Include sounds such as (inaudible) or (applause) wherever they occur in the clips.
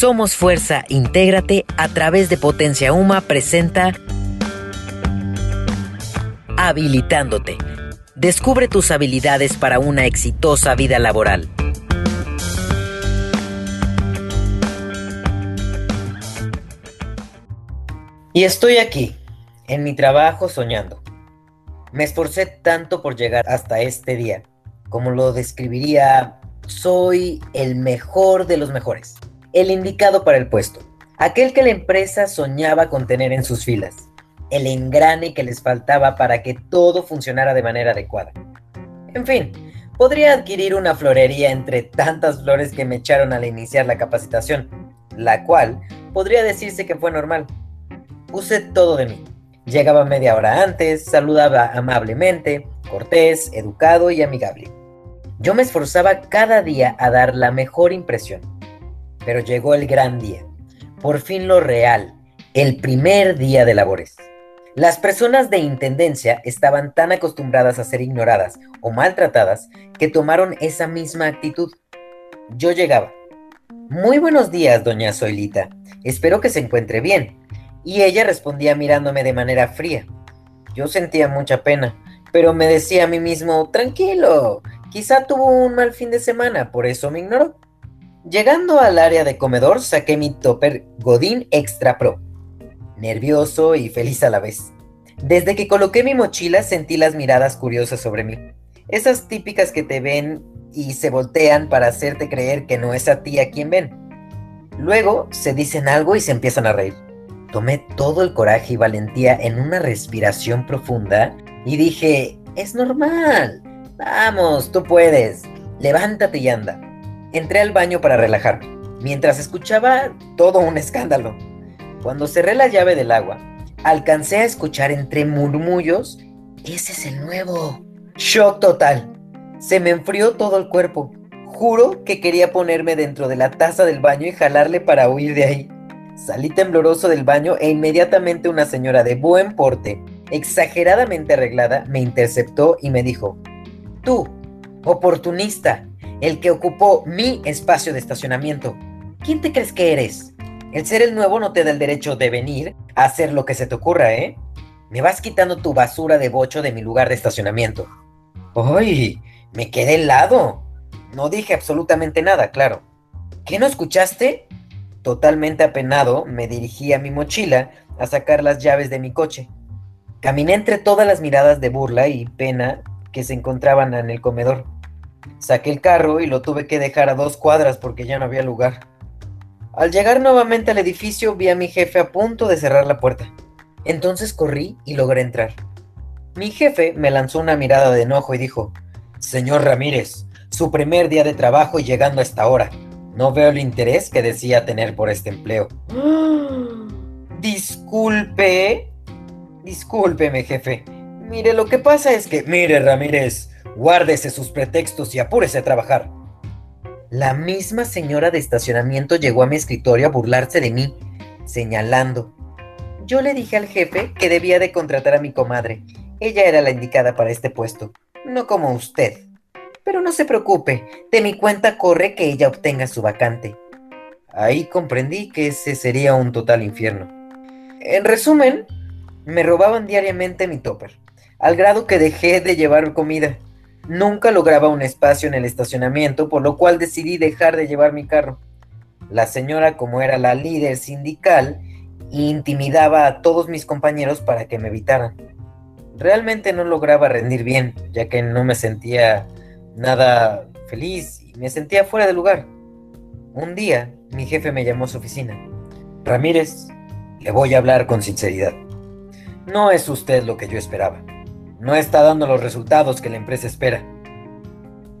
Somos Fuerza, intégrate a través de Potencia Uma presenta Habilitándote. Descubre tus habilidades para una exitosa vida laboral. Y estoy aquí, en mi trabajo soñando. Me esforcé tanto por llegar hasta este día, como lo describiría, soy el mejor de los mejores, el indicado para el puesto, aquel que la empresa soñaba con tener en sus filas, el engrane que les faltaba para que todo funcionara de manera adecuada. En fin, podría adquirir una florería entre tantas flores que me echaron al iniciar la capacitación, la cual podría decirse que fue normal puse todo de mí. Llegaba media hora antes, saludaba amablemente, cortés, educado y amigable. Yo me esforzaba cada día a dar la mejor impresión. Pero llegó el gran día, por fin lo real, el primer día de labores. Las personas de Intendencia estaban tan acostumbradas a ser ignoradas o maltratadas que tomaron esa misma actitud. Yo llegaba. Muy buenos días, doña Zoilita. Espero que se encuentre bien y ella respondía mirándome de manera fría. Yo sentía mucha pena, pero me decía a mí mismo, tranquilo, quizá tuvo un mal fin de semana, por eso me ignoró. Llegando al área de comedor, saqué mi topper Godín Extra Pro, nervioso y feliz a la vez. Desde que coloqué mi mochila sentí las miradas curiosas sobre mí, esas típicas que te ven y se voltean para hacerte creer que no es a ti a quien ven. Luego se dicen algo y se empiezan a reír. Tomé todo el coraje y valentía en una respiración profunda y dije, es normal. Vamos, tú puedes. Levántate y anda. Entré al baño para relajarme, mientras escuchaba todo un escándalo. Cuando cerré la llave del agua, alcancé a escuchar entre murmullos, ese es el nuevo. Shock total. Se me enfrió todo el cuerpo. Juro que quería ponerme dentro de la taza del baño y jalarle para huir de ahí. Salí tembloroso del baño e inmediatamente una señora de buen porte, exageradamente arreglada, me interceptó y me dijo, tú, oportunista, el que ocupó mi espacio de estacionamiento, ¿quién te crees que eres? El ser el nuevo no te da el derecho de venir a hacer lo que se te ocurra, ¿eh? Me vas quitando tu basura de bocho de mi lugar de estacionamiento. ¡Ay! Me quedé helado. No dije absolutamente nada, claro. ¿Qué no escuchaste? Totalmente apenado, me dirigí a mi mochila a sacar las llaves de mi coche. Caminé entre todas las miradas de burla y pena que se encontraban en el comedor. Saqué el carro y lo tuve que dejar a dos cuadras porque ya no había lugar. Al llegar nuevamente al edificio vi a mi jefe a punto de cerrar la puerta. Entonces corrí y logré entrar. Mi jefe me lanzó una mirada de enojo y dijo, Señor Ramírez, su primer día de trabajo y llegando a esta hora. No veo el interés que decía tener por este empleo. (gasps) Disculpe. Discúlpeme, jefe. Mire, lo que pasa es que... Mire, Ramírez, guárdese sus pretextos y apúrese a trabajar. La misma señora de estacionamiento llegó a mi escritorio a burlarse de mí, señalando. Yo le dije al jefe que debía de contratar a mi comadre. Ella era la indicada para este puesto, no como usted. Pero no se preocupe, de mi cuenta corre que ella obtenga su vacante. Ahí comprendí que ese sería un total infierno. En resumen, me robaban diariamente mi topper, al grado que dejé de llevar comida. Nunca lograba un espacio en el estacionamiento, por lo cual decidí dejar de llevar mi carro. La señora, como era la líder sindical, intimidaba a todos mis compañeros para que me evitaran. Realmente no lograba rendir bien, ya que no me sentía nada feliz y me sentía fuera de lugar. Un día, mi jefe me llamó a su oficina. Ramírez, le voy a hablar con sinceridad. No es usted lo que yo esperaba. No está dando los resultados que la empresa espera.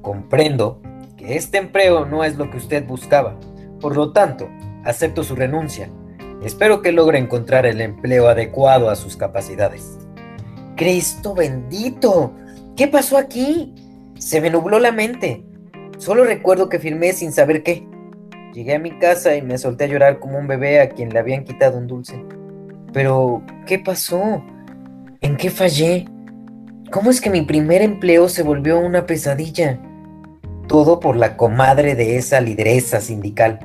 Comprendo que este empleo no es lo que usted buscaba. Por lo tanto, acepto su renuncia. Espero que logre encontrar el empleo adecuado a sus capacidades. Cristo bendito. ¿Qué pasó aquí? Se me nubló la mente. Solo recuerdo que firmé sin saber qué. Llegué a mi casa y me solté a llorar como un bebé a quien le habían quitado un dulce. Pero, ¿qué pasó? ¿En qué fallé? ¿Cómo es que mi primer empleo se volvió una pesadilla? Todo por la comadre de esa lideresa sindical.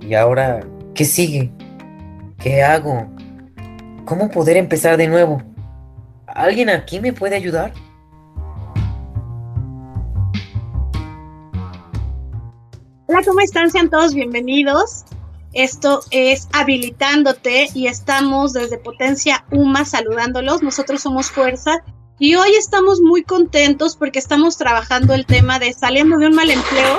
¿Y ahora qué sigue? ¿Qué hago? ¿Cómo poder empezar de nuevo? ¿Alguien aquí me puede ayudar? Hola, ¿cómo están? Sean todos bienvenidos. Esto es Habilitándote y estamos desde Potencia UMA saludándolos. Nosotros somos Fuerza y hoy estamos muy contentos porque estamos trabajando el tema de saliendo de un mal empleo.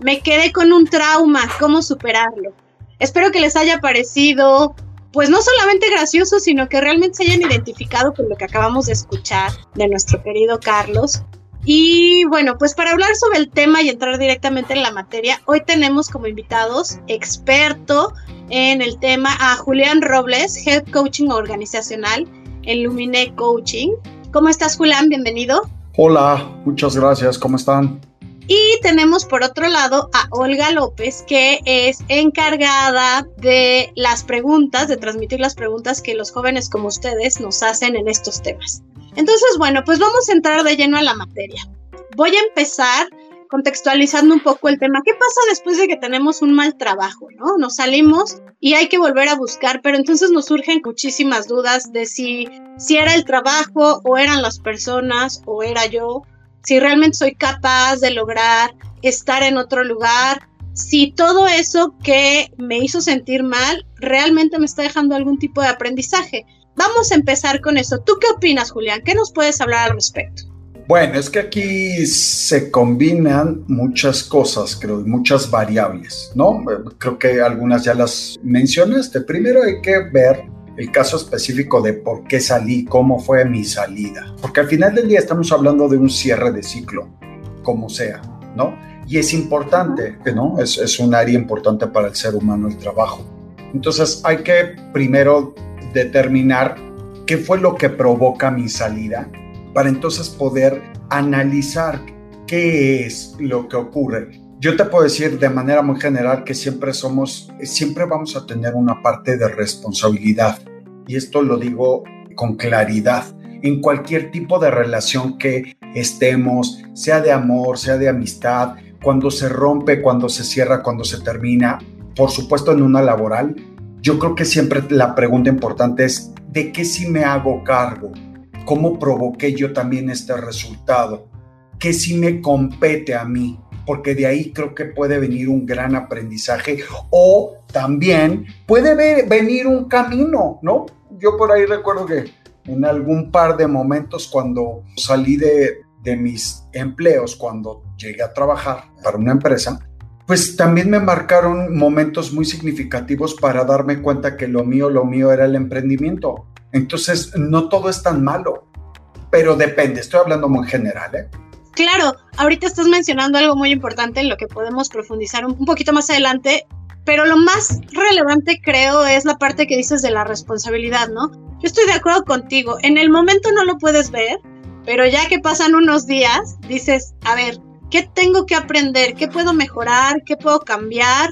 Me quedé con un trauma, cómo superarlo. Espero que les haya parecido, pues no solamente gracioso, sino que realmente se hayan identificado con lo que acabamos de escuchar de nuestro querido Carlos. Y bueno, pues para hablar sobre el tema y entrar directamente en la materia, hoy tenemos como invitados experto en el tema a Julián Robles, Head Coaching Organizacional en Lumine Coaching. ¿Cómo estás, Julián? Bienvenido. Hola, muchas gracias. ¿Cómo están? Y tenemos por otro lado a Olga López, que es encargada de las preguntas, de transmitir las preguntas que los jóvenes como ustedes nos hacen en estos temas. Entonces, bueno, pues vamos a entrar de lleno a la materia. Voy a empezar contextualizando un poco el tema. ¿Qué pasa después de que tenemos un mal trabajo, no? Nos salimos y hay que volver a buscar, pero entonces nos surgen muchísimas dudas de si, si era el trabajo o eran las personas o era yo si realmente soy capaz de lograr estar en otro lugar, si todo eso que me hizo sentir mal realmente me está dejando algún tipo de aprendizaje. Vamos a empezar con eso. ¿Tú qué opinas, Julián? ¿Qué nos puedes hablar al respecto? Bueno, es que aquí se combinan muchas cosas, creo, muchas variables, ¿no? Creo que algunas ya las mencionaste. Primero hay que ver el caso específico de por qué salí, cómo fue mi salida. Porque al final del día estamos hablando de un cierre de ciclo, como sea, ¿no? Y es importante, ¿no? Es, es un área importante para el ser humano el trabajo. Entonces hay que primero determinar qué fue lo que provoca mi salida para entonces poder analizar qué es lo que ocurre. Yo te puedo decir de manera muy general que siempre somos, siempre vamos a tener una parte de responsabilidad. Y esto lo digo con claridad. En cualquier tipo de relación que estemos, sea de amor, sea de amistad, cuando se rompe, cuando se cierra, cuando se termina, por supuesto en una laboral, yo creo que siempre la pregunta importante es, ¿de qué si me hago cargo? ¿Cómo provoqué yo también este resultado? ¿Qué si me compete a mí? porque de ahí creo que puede venir un gran aprendizaje o también puede venir un camino, ¿no? Yo por ahí recuerdo que en algún par de momentos cuando salí de, de mis empleos, cuando llegué a trabajar para una empresa, pues también me marcaron momentos muy significativos para darme cuenta que lo mío, lo mío era el emprendimiento. Entonces, no todo es tan malo, pero depende, estoy hablando muy general, ¿eh? Claro, ahorita estás mencionando algo muy importante en lo que podemos profundizar un, poquito más adelante, pero lo más relevante creo es la parte que dices de la responsabilidad, ¿no? Yo estoy de acuerdo contigo, en el momento no lo puedes ver, pero ya que pasan unos días, dices, a ver, ¿qué tengo que aprender? ¿Qué puedo mejorar? ¿Qué puedo cambiar?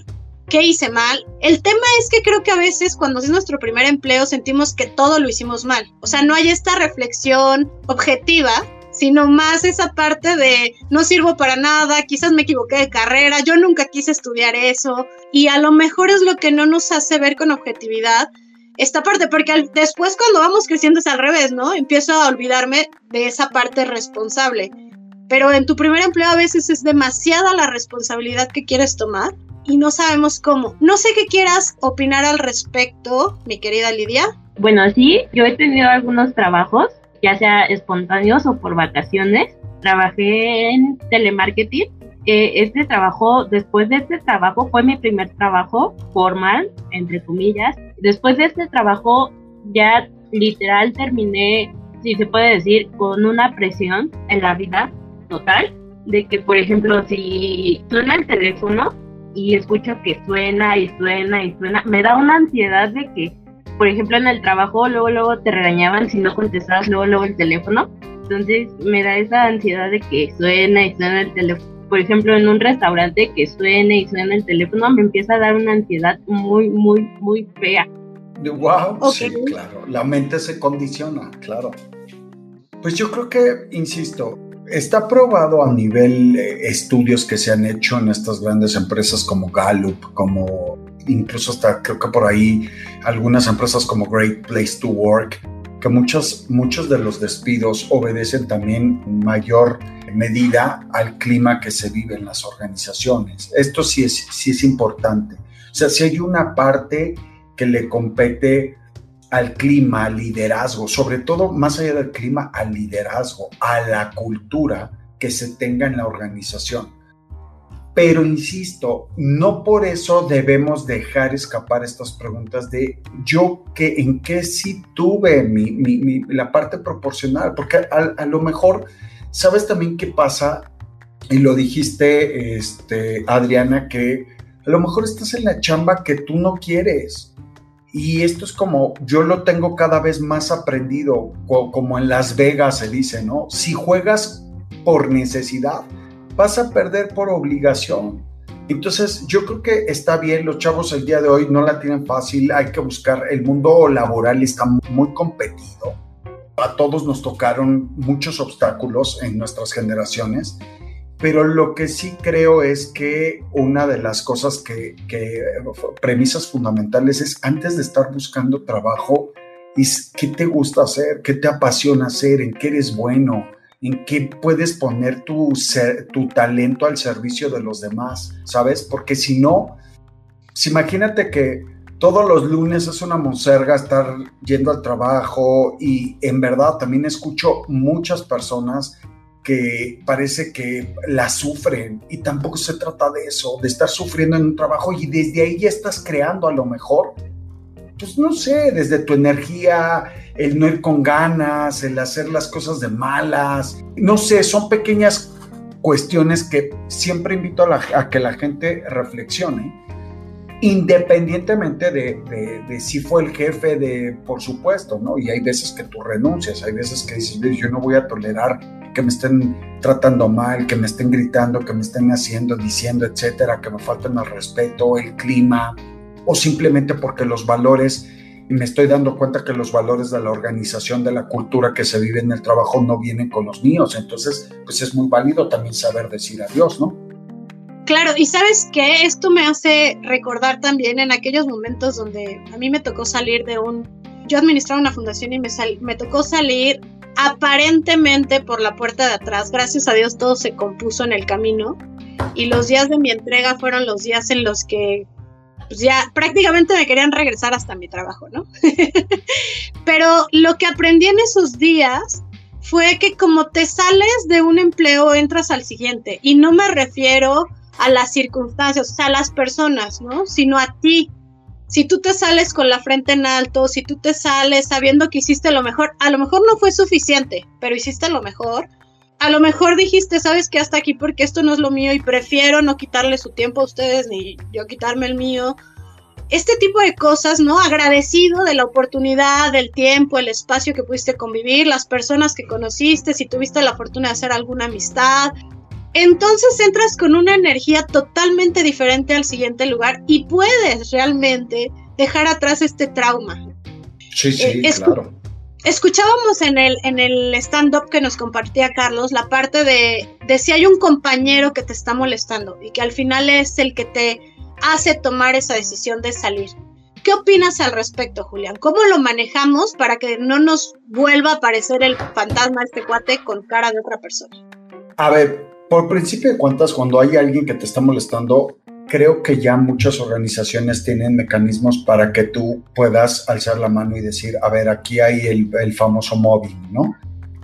¿Qué hice mal? El tema es que creo que a veces cuando es nuestro primer empleo sentimos que todo lo hicimos mal. O sea, no hay esta reflexión objetiva sino más esa parte de no sirvo para nada, quizás me equivoqué de carrera, yo nunca quise estudiar eso y a lo mejor es lo que no nos hace ver con objetividad esta parte, porque después cuando vamos creciendo es al revés, ¿no? Empiezo a olvidarme de esa parte responsable. Pero en tu primer empleo a veces es demasiada la responsabilidad que quieres tomar y no sabemos cómo. No sé qué quieras opinar al respecto, mi querida Lidia. Bueno, sí, yo he tenido algunos trabajos ya sea espontáneos o por vacaciones. Trabajé en telemarketing. Eh, este trabajo, después de este trabajo, fue mi primer trabajo formal, entre comillas. Después de este trabajo, ya literal terminé, si se puede decir, con una presión en la vida total, de que, por ejemplo, si suena el teléfono y escucho que suena y suena y suena, me da una ansiedad de que por ejemplo, en el trabajo, luego, luego te regañaban si no contestabas luego, luego el teléfono. Entonces me da esa ansiedad de que suena y suena el teléfono. Por ejemplo, en un restaurante que suene y suena el teléfono, me empieza a dar una ansiedad muy, muy, muy fea. Wow, sí, claro. La mente se condiciona, claro. Pues yo creo que, insisto, está probado a nivel eh, estudios que se han hecho en estas grandes empresas como Gallup, como incluso hasta creo que por ahí algunas empresas como Great Place to Work, que muchos, muchos de los despidos obedecen también en mayor medida al clima que se vive en las organizaciones. Esto sí es, sí es importante. O sea, si hay una parte que le compete al clima, al liderazgo, sobre todo más allá del clima, al liderazgo, a la cultura que se tenga en la organización. Pero insisto, no por eso debemos dejar escapar estas preguntas de yo que en qué sí tuve mi, la parte proporcional, porque a, a, lo mejor, ¿sabes también qué pasa? Y lo dijiste, este, Adriana, que a lo mejor estás en la chamba que tú no quieres y esto es como, yo lo tengo cada vez más aprendido, como en Las Vegas se dice, ¿no? Si juegas por necesidad, vas a perder por obligación. Entonces, yo creo que está bien, los chavos el día de hoy no la tienen fácil, hay que buscar, el mundo laboral está muy competido. A todos nos tocaron muchos obstáculos en nuestras generaciones pero lo que sí creo es que una de las cosas que, premisas fundamentales es antes de estar buscando trabajo, es qué te gusta hacer, qué te apasiona hacer, en qué eres bueno, en qué puedes poner tu, tu talento al servicio de los demás, ¿sabes? Porque si no, si imagínate que todos los lunes es una monserga estar yendo al trabajo y en verdad también escucho muchas personas que parece que la sufren y tampoco se trata de eso, de estar sufriendo en un trabajo y desde ahí ya estás creando a lo mejor, pues no sé, desde tu energía, el no ir con ganas, el hacer las cosas de malas, no sé, son pequeñas cuestiones que siempre invito a, que la gente reflexione independientemente de, de, de, si fue el jefe de, por supuesto, ¿no? Y hay veces que tú renuncias, hay veces que dices, yo no voy a tolerar que me estén tratando mal, que me estén gritando, que me estén haciendo, diciendo, etcétera, que me falten el respeto, el clima, o simplemente porque los valores, y me estoy dando cuenta que los valores de la organización, de la cultura que se vive en el trabajo no vienen con los míos. Entonces, pues es muy válido también saber decir adiós, ¿no? Claro, y sabes que esto me hace recordar también en aquellos momentos donde a mí me tocó salir de un, yo administraba una fundación y me, me tocó salir aparentemente por la puerta de atrás. Gracias a Dios todo se compuso en el camino y los días de mi entrega fueron los días en los que pues, ya prácticamente me querían regresar hasta mi trabajo, ¿no? (laughs) Pero lo que aprendí en esos días fue que como te sales de un empleo, entras al siguiente. Y no me refiero a las circunstancias, o sea, a las personas, ¿no? Sino a ti si tú te sales con la frente en alto, si tú te sales sabiendo que hiciste lo mejor, a lo mejor no fue suficiente, pero hiciste lo mejor. A lo mejor dijiste, sabes que hasta aquí porque esto no es lo mío y prefiero no quitarle su tiempo a ustedes ni yo quitarme el mío. Este tipo de cosas, ¿no? Agradecido de la oportunidad, del tiempo, el espacio que pudiste convivir, las personas que conociste, si tuviste la fortuna de hacer alguna amistad, entonces entras con una energía totalmente diferente al siguiente lugar y puedes realmente dejar atrás este trauma. Sí, sí, eh, claro. Escuchábamos en el, en el stand-up que nos compartía Carlos la parte de, de si hay un compañero que te está molestando y que al final es el que te hace tomar esa decisión de salir. ¿Qué opinas al respecto, Julián? ¿Cómo lo manejamos para que no nos vuelva a aparecer el fantasma este cuate con cara de otra persona? A ver, por principio de cuentas, cuando hay alguien que te está molestando, creo que ya muchas organizaciones tienen mecanismos para que tú puedas alzar la mano y decir, a ver, aquí hay el, famoso móvil, ¿no?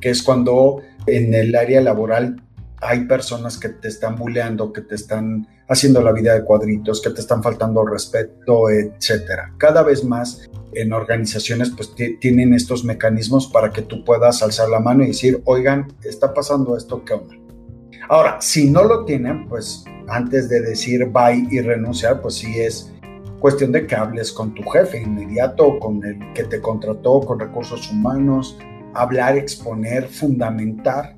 Que es cuando en el área laboral hay personas que te están buleando, que te están haciendo la vida de cuadritos, que te están faltando respeto, etcétera. Cada vez más en organizaciones pues tienen estos mecanismos para que tú puedas alzar la mano y decir, oigan, está pasando esto, ¿qué onda? Ahora, si no lo tienen, pues antes de decir bye y renunciar, pues sí es cuestión de que hables con tu jefe inmediato, con el que te contrató, con recursos humanos, hablar, exponer, fundamentar.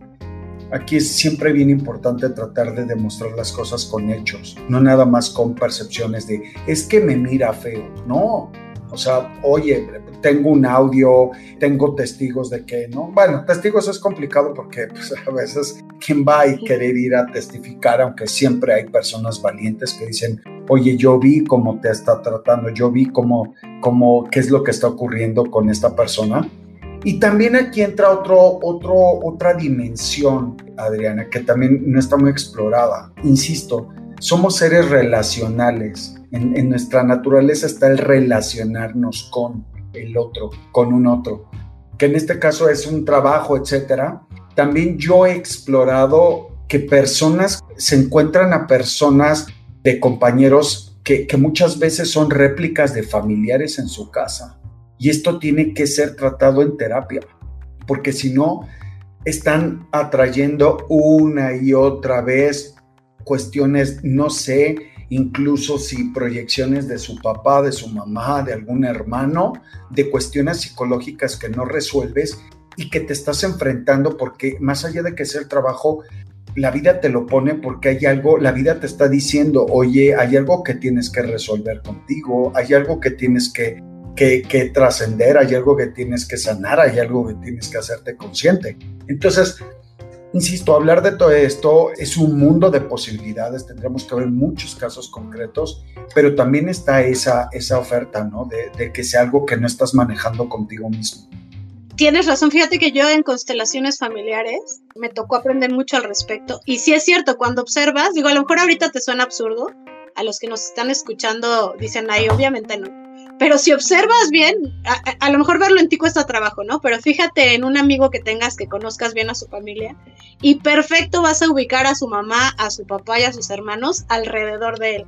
Aquí es siempre bien importante tratar de demostrar las cosas con hechos, no nada más con percepciones de es que me mira feo. No, o sea, oye, tengo un audio, tengo testigos de que, ¿no? Bueno, testigos es complicado porque pues, a veces quién va a querer ir a testificar, aunque siempre hay personas valientes que dicen, oye, yo vi cómo te está tratando, yo vi cómo, cómo, qué es lo que está ocurriendo con esta persona. Y también aquí entra otro, otro, otra dimensión, Adriana, que también no está muy explorada. Insisto, somos seres relacionales. En, nuestra naturaleza está el relacionarnos con el otro, con un otro, que en este caso es un trabajo, etcétera. También yo he explorado que personas se encuentran a personas de compañeros que, que muchas veces son réplicas de familiares en su casa y esto tiene que ser tratado en terapia, porque si no, están atrayendo una y otra vez cuestiones, no sé, incluso si proyecciones de su papá, de su mamá, de algún hermano, de cuestiones psicológicas que no resuelves y que te estás enfrentando porque más allá de que sea el trabajo, la vida te lo pone porque hay algo, la vida te está diciendo, oye, hay algo que tienes que resolver contigo, hay algo que tienes que que, trascender, hay algo que tienes que sanar, hay algo que tienes que hacerte consciente. Entonces, insisto, hablar de todo esto es un mundo de posibilidades, tendremos que ver muchos casos concretos, pero también está esa, esa oferta, ¿no? De, que sea algo que no estás manejando contigo mismo. Tienes razón, fíjate que yo en constelaciones familiares me tocó aprender mucho al respecto. Y sí es cierto, cuando observas, digo, a lo mejor ahorita te suena absurdo, a los que nos están escuchando dicen, ay, obviamente no pero si observas bien, a, lo mejor verlo en ti cuesta trabajo, ¿no? Pero fíjate en un amigo que tengas que conozcas bien a su familia y perfecto vas a ubicar a su mamá, a su papá y a sus hermanos alrededor de él.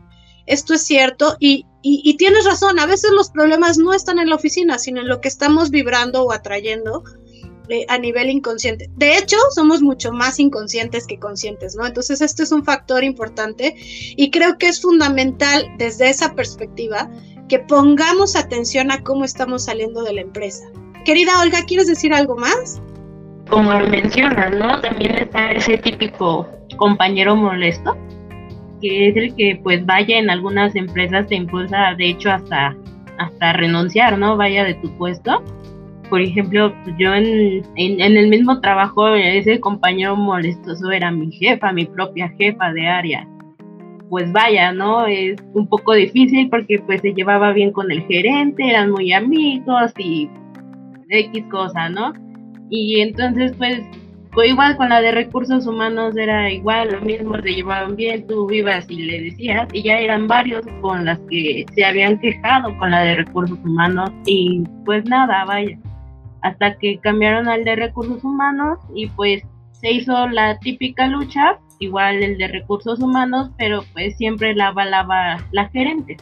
Esto es cierto y, y tienes razón, a veces los problemas no están en la oficina, sino en lo que estamos vibrando o atrayendo eh, a nivel inconsciente. De hecho, somos mucho más inconscientes que conscientes, ¿no? Entonces, este es un factor importante y creo que es fundamental desde esa perspectiva que pongamos atención a cómo estamos saliendo de la empresa. Querida Olga, ¿quieres decir algo más? Como mencionas, ¿no? También está ese típico compañero molesto, que es el que pues vaya en algunas empresas te impulsa, de hecho, hasta, hasta renunciar, ¿no? Vaya de tu puesto. Por ejemplo, yo en, en, en el mismo trabajo, ese compañero molestoso era mi jefa, mi propia jefa de área pues vaya, ¿no? Es un poco difícil porque pues se llevaba bien con el gerente, eran muy amigos y X cosa, ¿no? Y entonces pues igual con la de recursos humanos, era igual, lo mismo, se llevaban bien, tú vivas y le decías, y ya eran varios con las que se habían quejado con la de recursos humanos y pues nada, vaya, hasta que cambiaron al de recursos humanos y pues se hizo la típica lucha igual el de recursos humanos, pero pues siempre la avalaba la gerente.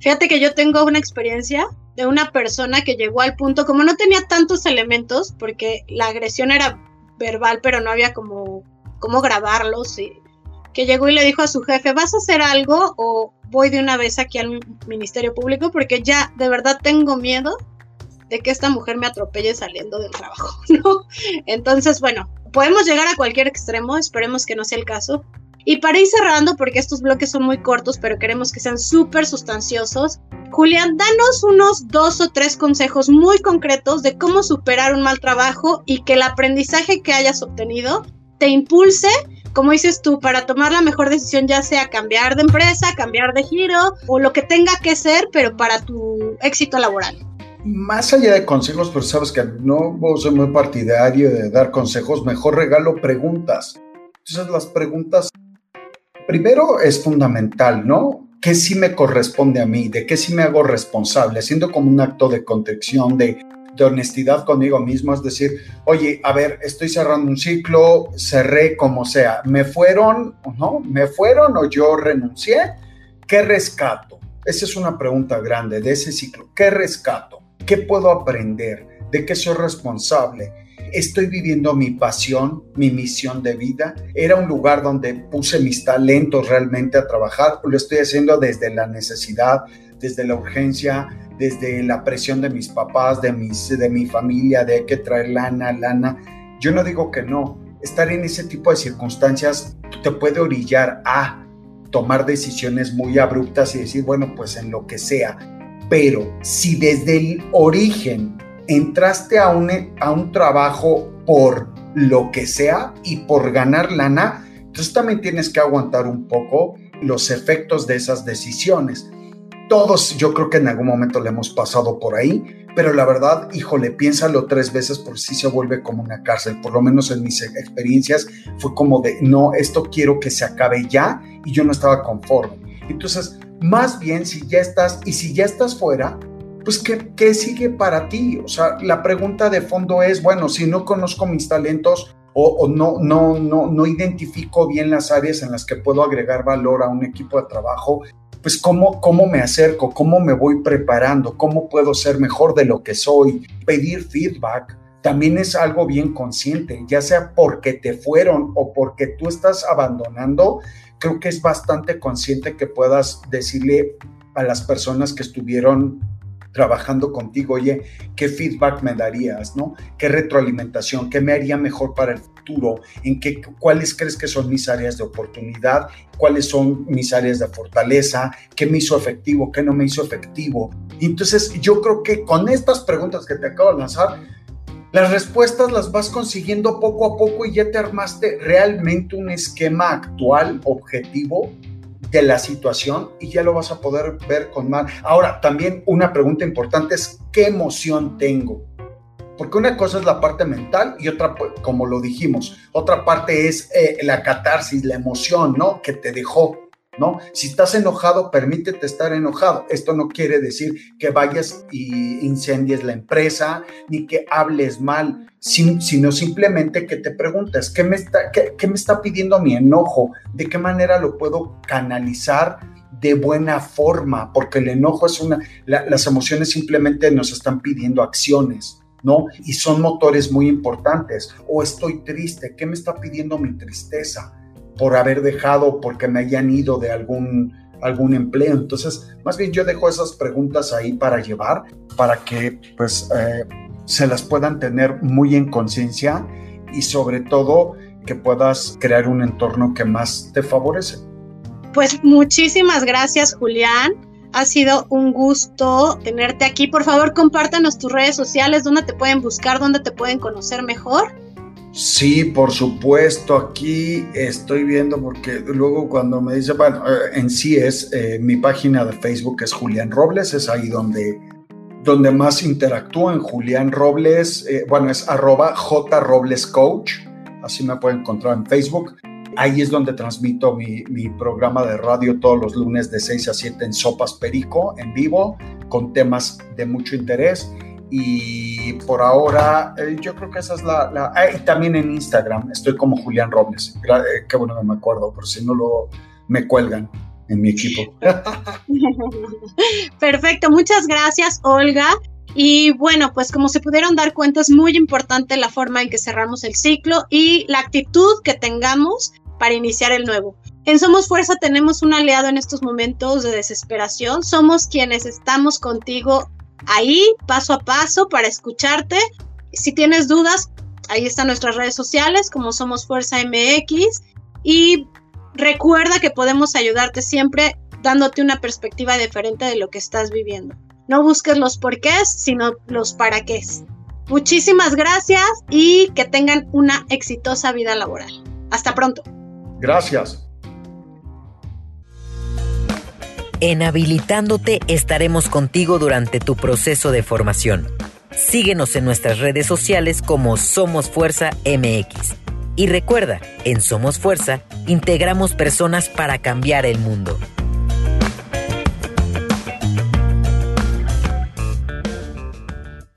Fíjate que yo tengo una experiencia de una persona que llegó al punto, como no tenía tantos elementos, porque la agresión era verbal, pero no había como cómo grabarlos, que llegó y le dijo a su jefe, ¿vas a hacer algo o voy de una vez aquí al Ministerio Público? Porque ya de verdad tengo miedo de que esta mujer me atropelle saliendo del trabajo, (laughs) ¿no? Entonces, bueno, podemos llegar a cualquier extremo, esperemos que no sea el caso. Y para ir cerrando, porque estos bloques son muy cortos, pero queremos que sean súper sustanciosos, Julián, danos unos dos o tres consejos muy concretos de cómo superar un mal trabajo y que el aprendizaje que hayas obtenido te impulse, como dices tú, para tomar la mejor decisión, ya sea cambiar de empresa, cambiar de giro o lo que tenga que ser, pero para tu éxito laboral más allá de consejos, pero sabes que no soy muy partidario de dar consejos, mejor regalo preguntas. Entonces las preguntas, primero es fundamental, ¿no? ¿Qué sí me corresponde a mí? ¿De qué sí me hago responsable? Haciendo como un acto de contrición, de, de honestidad conmigo mismo, es decir, oye, a ver, estoy cerrando un ciclo, cerré como sea, ¿me fueron no? ¿Me fueron o yo renuncié? ¿Qué rescato? Esa es una pregunta grande de ese ciclo. ¿Qué rescato? ¿Qué puedo aprender? ¿De qué soy responsable? ¿Estoy viviendo mi pasión, mi misión de vida? ¿Era un lugar donde puse mis talentos realmente a trabajar? ¿O lo estoy haciendo desde la necesidad, desde la urgencia, desde la presión de mis papás, de, mis, de mi familia, de que traer lana, lana? Yo no digo que no. Estar en ese tipo de circunstancias te puede orillar a tomar decisiones muy abruptas y decir, bueno, pues en lo que sea pero si desde el origen entraste a un, a un trabajo por lo que sea y por ganar lana, entonces también tienes que aguantar un poco los efectos de esas decisiones. Todos yo creo que en algún momento le hemos pasado por ahí, pero la verdad, híjole, piénsalo tres veces por si se vuelve como una cárcel. Por lo menos en mis experiencias fue como de, no, esto quiero que se acabe ya y yo no estaba conforme. Entonces, más bien si ya estás y si ya estás fuera, pues ¿qué, ¿qué, sigue para ti? O sea, la pregunta de fondo es, bueno, si no conozco mis talentos o, no, no, no, no identifico bien las áreas en las que puedo agregar valor a un equipo de trabajo, pues cómo, cómo me acerco, cómo me voy preparando, cómo puedo ser mejor de lo que soy, pedir feedback. También es algo bien consciente, ya sea porque te fueron o porque tú estás abandonando, creo que es bastante consciente que puedas decirle a las personas que estuvieron trabajando contigo, oye, ¿qué feedback me darías, no? ¿Qué retroalimentación? ¿Qué me haría mejor para el futuro? ¿En qué, cuáles crees que son mis áreas de oportunidad? ¿Cuáles son mis áreas de fortaleza? ¿Qué me hizo efectivo? ¿Qué no me hizo efectivo? Entonces yo creo que con estas preguntas que te acabo de lanzar, las respuestas las vas consiguiendo poco a poco y ya te armaste realmente un esquema actual, objetivo, de la situación y ya lo vas a poder ver con más. Ahora, también una pregunta importante es, ¿qué emoción tengo? Porque una cosa es la parte mental y otra, como lo dijimos, otra parte es eh, la catarsis, la emoción, ¿no? Que te dejó. ¿No? Si estás enojado, permítete estar enojado. Esto no quiere decir que vayas y incendies la empresa, ni que hables mal, sino simplemente que te preguntes, ¿qué me, está, qué, me está pidiendo mi enojo? ¿De qué manera lo puedo canalizar? de buena forma, porque el enojo es una, las emociones simplemente nos están pidiendo acciones, ¿no? Y son motores muy importantes. O estoy triste, ¿qué me está pidiendo mi tristeza? Por haber dejado, porque me hayan ido de algún, algún empleo. Entonces, más bien yo dejo esas preguntas ahí para llevar, para que pues eh, se las puedan tener muy en conciencia y sobre todo que puedas crear un entorno que más te favorece. Pues muchísimas gracias, Julián. Ha sido un gusto tenerte aquí. Por favor, compártanos tus redes sociales, dónde te pueden buscar, dónde te pueden conocer mejor. Sí, por supuesto, aquí estoy viendo porque luego cuando me dice, bueno, eh, en sí es eh, mi página de Facebook es Julián Robles, es ahí donde, donde más interactúo en Julián Robles, eh, bueno, es arroba J Robles Coach, así me pueden encontrar en Facebook. Ahí es donde transmito mi, mi, programa de radio todos los lunes de 6 a 7 en Sopas Perico, en vivo, con temas de mucho interés y por ahora eh, yo creo que esa es la... ah, y también en Instagram estoy como Julián Robles. Eh, qué bueno que me acuerdo, por si no lo me cuelgan en mi equipo. (laughs) Perfecto, muchas gracias Olga. Y bueno, pues como se pudieron dar cuenta, es muy importante la forma en que cerramos el ciclo y la actitud que tengamos para iniciar el nuevo. En Somos Fuerza tenemos un aliado en estos momentos de desesperación. Somos quienes estamos contigo ahí paso a paso para escucharte. Si tienes dudas, ahí están nuestras redes sociales como Somos Fuerza MX y recuerda que podemos ayudarte siempre dándote una perspectiva diferente de lo que estás viviendo. No busques los porqués, sino los para qué. Muchísimas gracias y que tengan una exitosa vida laboral. Hasta pronto. Gracias. En Habilitándote estaremos contigo durante tu proceso de formación. Síguenos en nuestras redes sociales como Somos Fuerza MX. Y recuerda, en Somos Fuerza integramos personas para cambiar el mundo.